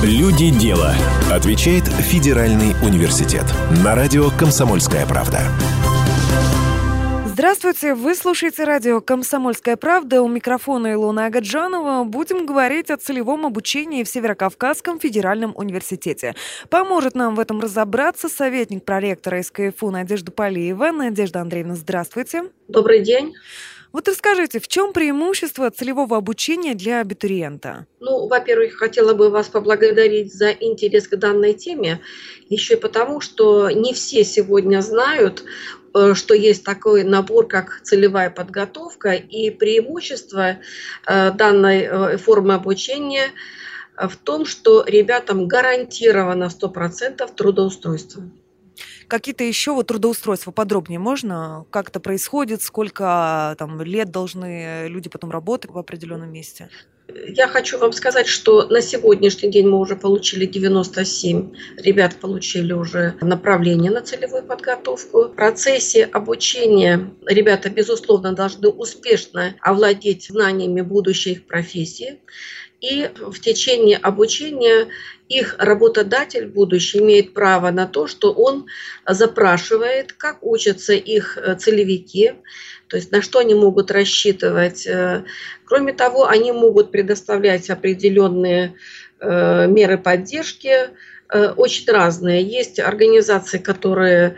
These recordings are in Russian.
Люди дела. Отвечает Федеральный университет. На радио «Комсомольская правда». Здравствуйте, вы слушаете радио «Комсомольская правда». У микрофона Илона Агаджанова. Будем говорить о целевом обучении в Северокавказском федеральном университете. Поможет нам в этом разобраться советник проректора СКФУ Надежда Полиева. Надежда Андреевна, здравствуйте. Добрый день. Вот расскажите, в чем преимущество целевого обучения для абитуриента? Ну, во-первых, хотела бы вас поблагодарить за интерес к данной теме, еще и потому, что не все сегодня знают, э, что есть такой набор, как целевая подготовка, и преимущество э, данной э, формы обучения в том, что ребятам гарантировано 100% трудоустройство. Какие-то еще вот трудоустройства подробнее можно? Как это происходит? Сколько там лет должны люди потом работать в определенном месте? Я хочу вам сказать, что на сегодняшний день мы уже получили 97 ребят, получили уже направление на целевую подготовку. В процессе обучения ребята, безусловно, должны успешно овладеть знаниями будущей их профессии. И в течение обучения их работодатель будущий имеет право на то, что он запрашивает, как учатся их э, целевики, то есть на что они могут рассчитывать. Э, кроме того, они могут предоставлять определенные э, меры поддержки, очень разные. Есть организации, которые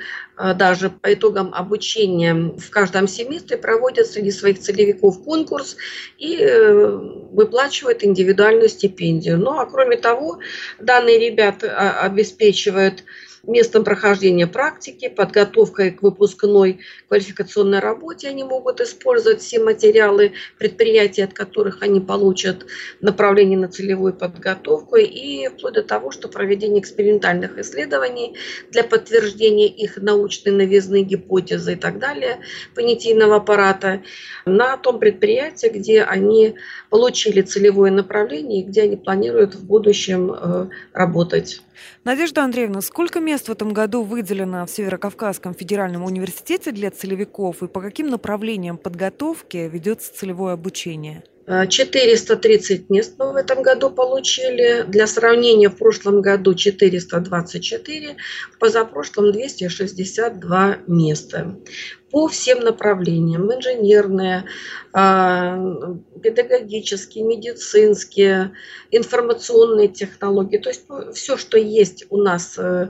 даже по итогам обучения в каждом семестре проводят среди своих целевиков конкурс и э, выплачивают индивидуальную стипендию. Ну а кроме того, данные ребята а, обеспечивают местом прохождения практики, подготовкой к выпускной квалификационной работе они могут использовать все материалы предприятий, от которых они получат направление на целевую подготовку и вплоть до того, что проведение экспериментальных исследований для подтверждения их научной новизны, гипотезы и так далее понятийного аппарата на том предприятии, где они получили целевое направление и где они планируют в будущем э, работать. Надежда Андреевна, сколько мест в этом году выделено в Северокавказском федеральном университете для целевиков и по каким направлениям подготовки ведется целевое обучение? 430 мест мы в этом году получили. Для сравнения, в прошлом году 424, в позапрошлом 262 места по всем направлениям. Инженерные, а, педагогические, медицинские, информационные технологии. То есть ну, все, что есть у нас э,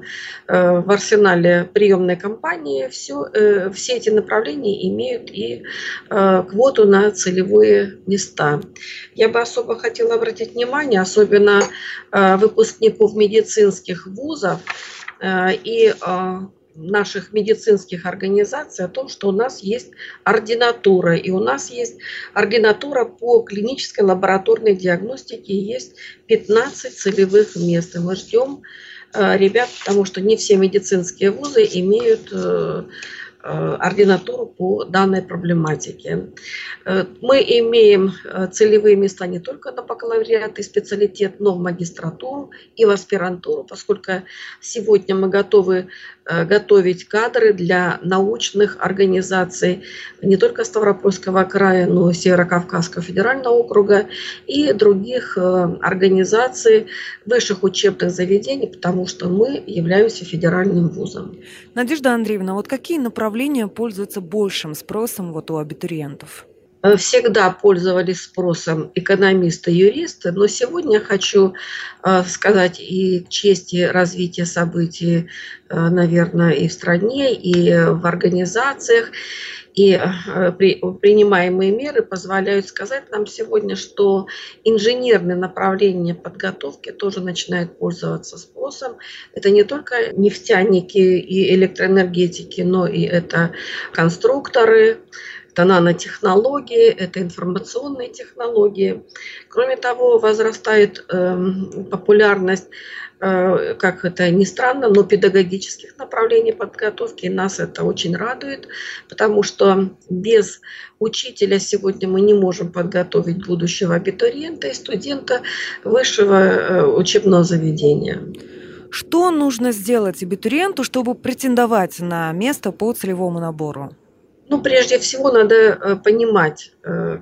э, в арсенале приемной компании, все, э, все эти направления имеют и квоту на целевые места. Я бы особо хотела обратить внимание, особенно выпускников медицинских вузов и наших медицинских организаций о том, что у нас есть ординатура, и у нас есть ординатура по клинической лабораторной диагностике, есть 15 целевых мест. И мы ждем э, ребят, потому что не все медицинские вузы имеют э, Э, ординатуру по данной проблематике. Э, мы имеем э, целевые места не только на бакалавриат и специалитет, но в магистратуру и в аспирантуру, поскольку сегодня мы готовы готовить кадры для научных организаций не только Ставропольского края, но и Северо-Кавказского федерального округа и других организаций высших учебных заведений, потому что мы являемся федеральным вузом. Надежда Андреевна, вот какие направления пользуются большим спросом вот у абитуриентов? Э, всегда пользовались спросом экономисты, юристы, но сегодня хочу э, сказать и к чести развития событий, э, наверное, и в стране, и в организациях, и принимаемые меры позволяют сказать нам сегодня, что инженерные направления подготовки тоже начинают пользоваться спросом. Это не только нефтяники и электроэнергетики, но и это конструкторы, это нанотехнологии, это информационные технологии. Кроме того, возрастает э, популярность Э, как это ни странно, но педагогических направлений подготовки. И нас это очень радует, потому что без учителя сегодня мы не можем подготовить будущего абитуриента и студента высшего э, учебного заведения. Что нужно сделать абитуриенту, чтобы претендовать на место по целевому набору? Ну, прежде всего, надо э, понимать,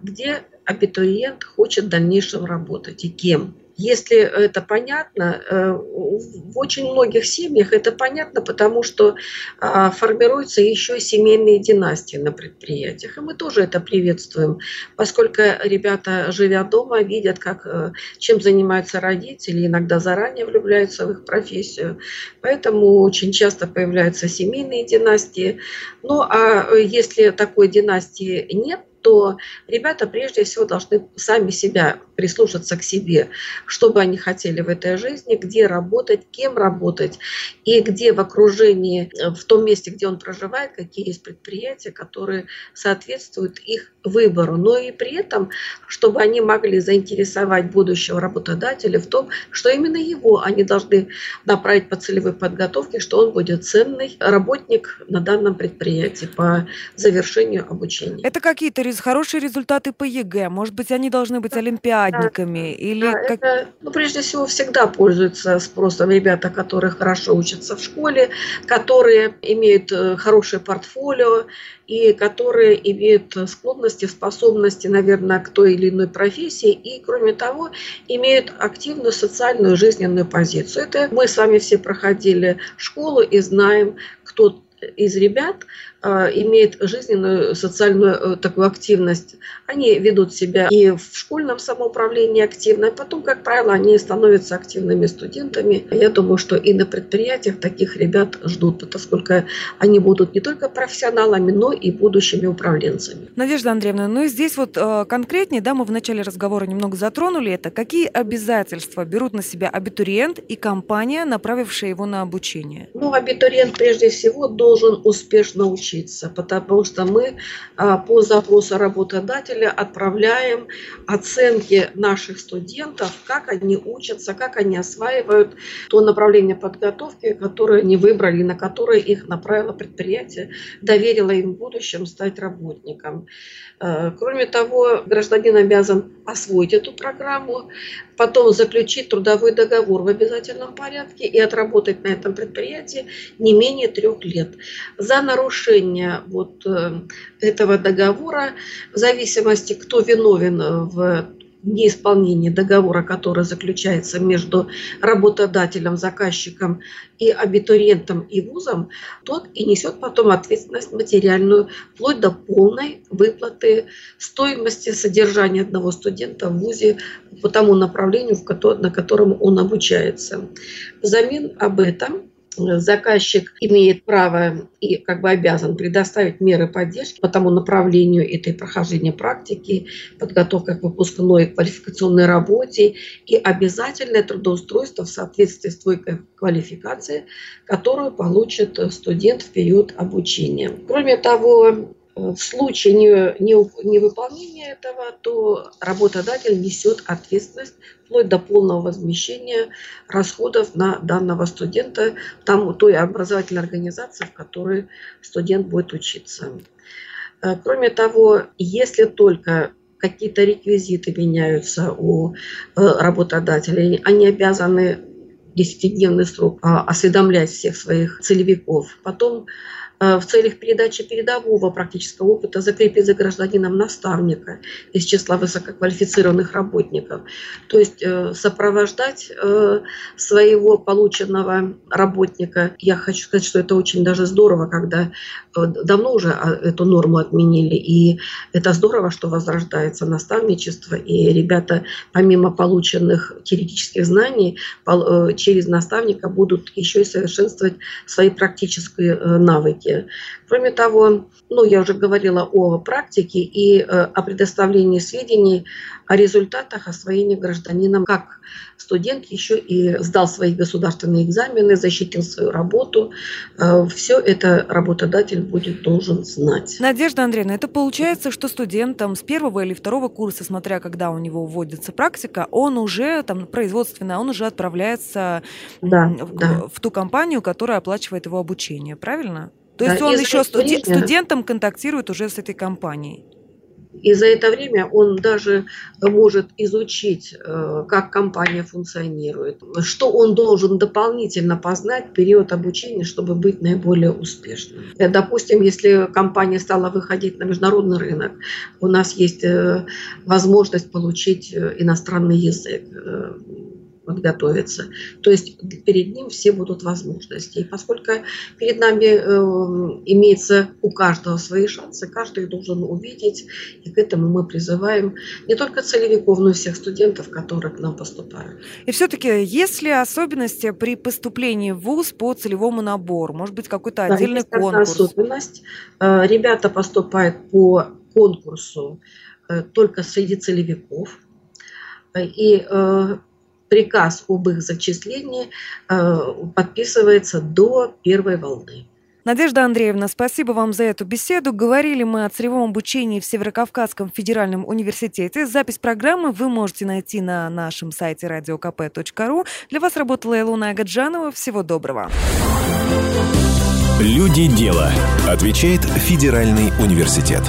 где абитуриент хочет в дальнейшем работать и кем. Если это понятно, э, в очень многих семьях это понятно, потому что а, формируются еще семейные династии на предприятиях. И мы тоже это приветствуем, поскольку ребята, живя дома, видят, как, э, чем занимаются родители, иногда заранее влюбляются в их профессию. Поэтому очень часто появляются семейные династии. Ну а если такой династии нет, то ребята прежде всего должны сами себя прислушаться к себе, что бы они хотели в этой жизни, где работать, кем работать и где в окружении, э, в том месте, где он проживает, какие есть предприятия, которые соответствуют их выбору. Но и при этом, чтобы они могли заинтересовать будущего работодателя в том, что именно его они должны направить по целевой подготовке, что он будет ценный работник на данном предприятии по завершению обучения. Это какие-то хорошие результаты по ЕГЭ? Может быть, они должны быть олимпиадниками? Да, или да, как... это, ну, прежде всего, всегда пользуются спросом ребята, которые хорошо учатся в школе, которые имеют э, хорошее портфолио и которые имеют склонности, способности, наверное, к той или иной профессии и, кроме того, имеют активную социальную жизненную позицию. Это мы с вами все проходили школу и знаем, кто из ребят имеет жизненную социальную э, такую активность. Они ведут себя и в школьном самоуправлении активно, и потом, как правило, они становятся активными студентами. Я думаю, что и на предприятиях таких ребят ждут, поскольку они будут не только профессионалами, но и будущими управленцами. Надежда Андреевна, ну и здесь вот э, конкретнее, да, мы в начале разговора немного затронули это. Какие обязательства берут на себя абитуриент и компания, направившая его на обучение? Ну, абитуриент прежде всего должен успешно учиться учиться, потому что мы а, по запросу работодателя отправляем оценки наших студентов, как они учатся, как они осваивают то направление подготовки, которое они выбрали, на которое их направило предприятие, доверило им в будущем стать работником. Э, кроме того, гражданин обязан освоить эту программу, потом заключить трудовой договор в обязательном порядке и отработать на этом предприятии не менее трех лет. За нарушение вот э, этого договора, в зависимости, кто виновен в неисполнение договора, который заключается между работодателем, заказчиком и абитуриентом и вузом, тот и несет потом ответственность материальную, вплоть до полной выплаты стоимости содержания одного студента в вузе по тому направлению, на котором он обучается. Взамен об этом заказчик имеет право и как бы обязан предоставить меры поддержки по тому направлению этой прохождения практики, подготовка к выпускной квалификационной работе и обязательное трудоустройство в соответствии с той квалификацией, которую получит студент в период обучения. Кроме того, в случае невыполнения этого, то работодатель несет ответственность вплоть до полного возмещения расходов на данного студента там, той образовательной организации, в которой студент будет учиться. Э, кроме того, если только какие-то реквизиты меняются у э, работодателей, они обязаны 10-дневный срок а, осведомлять всех своих целевиков. Потом в целях передачи передового практического опыта закрепить за гражданином наставника из числа высококвалифицированных работников. То есть э, сопровождать э, своего полученного работника. Я хочу сказать, что это очень даже здорово, когда давно уже а, эту норму отменили, и это здорово, что возрождается наставничество, и ребята, помимо полученных теоретических знаний, через наставника будут еще и совершенствовать свои практические навыки практике. Кроме того, ну, я уже говорила о практике и э, о предоставлении сведений о результатах освоения гражданином, как студент еще и сдал свои государственные экзамены, защитил свою работу. Э, Все это работодатель будет должен знать. Надежда Андреевна, это получается, что студентам с первого или второго курса, смотря когда у него вводится практика, он уже там производственно, он уже отправляется да, в, да. в ту компанию, которая оплачивает его обучение, правильно? То есть да, он еще студи- студентом контактирует уже с этой компанией. И за это время он даже может изучить, э, как компания функционирует, что он должен дополнительно познать в период обучения, чтобы быть наиболее успешным. Э, допустим, если компания стала выходить на международный рынок, у нас есть э, возможность получить иностранный язык подготовиться. То есть перед ним все будут возможности. И поскольку перед нами э, имеется у каждого свои шансы, каждый должен увидеть, и к этому мы призываем не только целевиков, но и всех студентов, которые к нам поступают. И все-таки есть ли особенности при поступлении в ВУЗ по целевому набору? Может быть, какой-то да, отдельный есть конкурс? особенность. Э, ребята поступают по конкурсу э, только среди целевиков. И э, приказ об их зачислении э, подписывается до первой волны. Надежда Андреевна, спасибо вам за эту беседу. Говорили мы о целевом обучении в Северокавказском федеральном университете. Запись программы вы можете найти на нашем сайте radiokp.ru. Для вас работала Илона Агаджанова. Всего доброго. Люди дела. Отвечает Федеральный университет.